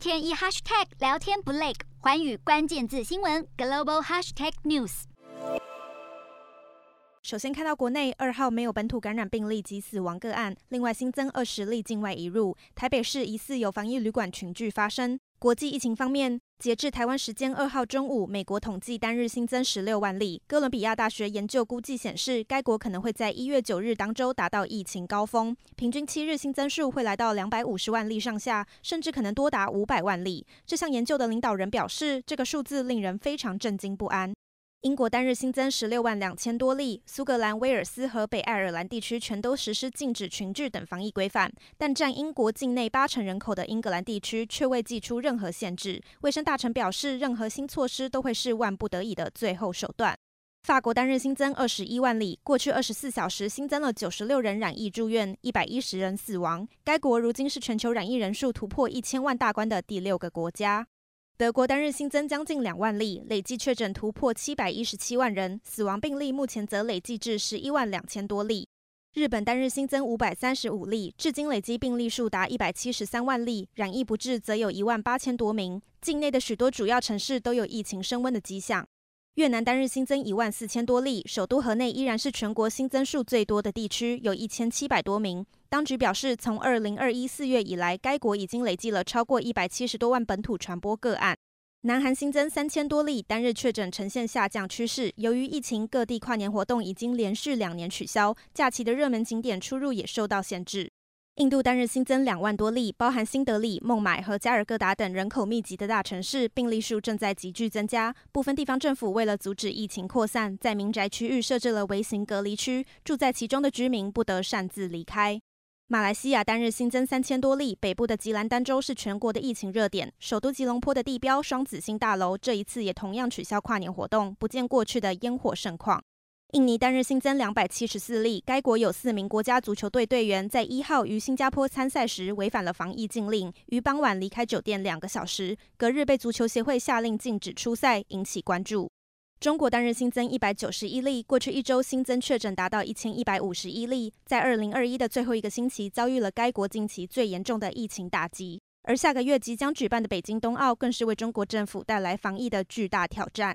天一 hashtag 聊天不累，环宇关键字新闻 global hashtag news。首先看到国内二号没有本土感染病例及死亡个案，另外新增二十例境外移入，台北市疑似有防疫旅馆群聚发生。国际疫情方面，截至台湾时间二号中午，美国统计单日新增十六万例。哥伦比亚大学研究估计显示，该国可能会在一月九日当周达到疫情高峰，平均七日新增数会来到两百五十万例上下，甚至可能多达五百万例。这项研究的领导人表示，这个数字令人非常震惊不安。英国单日新增十六万两千多例，苏格兰、威尔斯和北爱尔兰地区全都实施禁止群聚等防疫规范，但占英国境内八成人口的英格兰地区却未祭出任何限制。卫生大臣表示，任何新措施都会是万不得已的最后手段。法国单日新增二十一万例，过去二十四小时新增了九十六人染疫住院，一百一十人死亡。该国如今是全球染疫人数突破一千万大关的第六个国家。德国单日新增将近两万例，累计确诊突破七百一十七万人，死亡病例目前则累计至十一万两千多例。日本单日新增五百三十五例，至今累计病例数达一百七十三万例，染疫不治则有一万八千多名。境内的许多主要城市都有疫情升温的迹象。越南单日新增一万四千多例，首都河内依然是全国新增数最多的地区，有一千七百多名。当局表示，从二零二一四月以来，该国已经累计了超过一百七十多万本土传播个案。南韩新增三千多例，单日确诊呈现下降趋势。由于疫情，各地跨年活动已经连续两年取消，假期的热门景点出入也受到限制。印度单日新增两万多例，包含新德里、孟买和加尔各答等人口密集的大城市，病例数正在急剧增加。部分地方政府为了阻止疫情扩散，在民宅区域设置了微型隔离区，住在其中的居民不得擅自离开。马来西亚单日新增三千多例，北部的吉兰丹州是全国的疫情热点。首都吉隆坡的地标双子星大楼这一次也同样取消跨年活动，不见过去的烟火盛况。印尼单日新增两百七十四例，该国有四名国家足球队队员在一号于新加坡参赛时违反了防疫禁令，于傍晚离开酒店两个小时，隔日被足球协会下令禁止出赛，引起关注。中国单日新增一百九十一例，过去一周新增确诊达到一千一百五十一例，在二零二一的最后一个星期遭遇了该国近期最严重的疫情打击。而下个月即将举办的北京冬奥，更是为中国政府带来防疫的巨大挑战。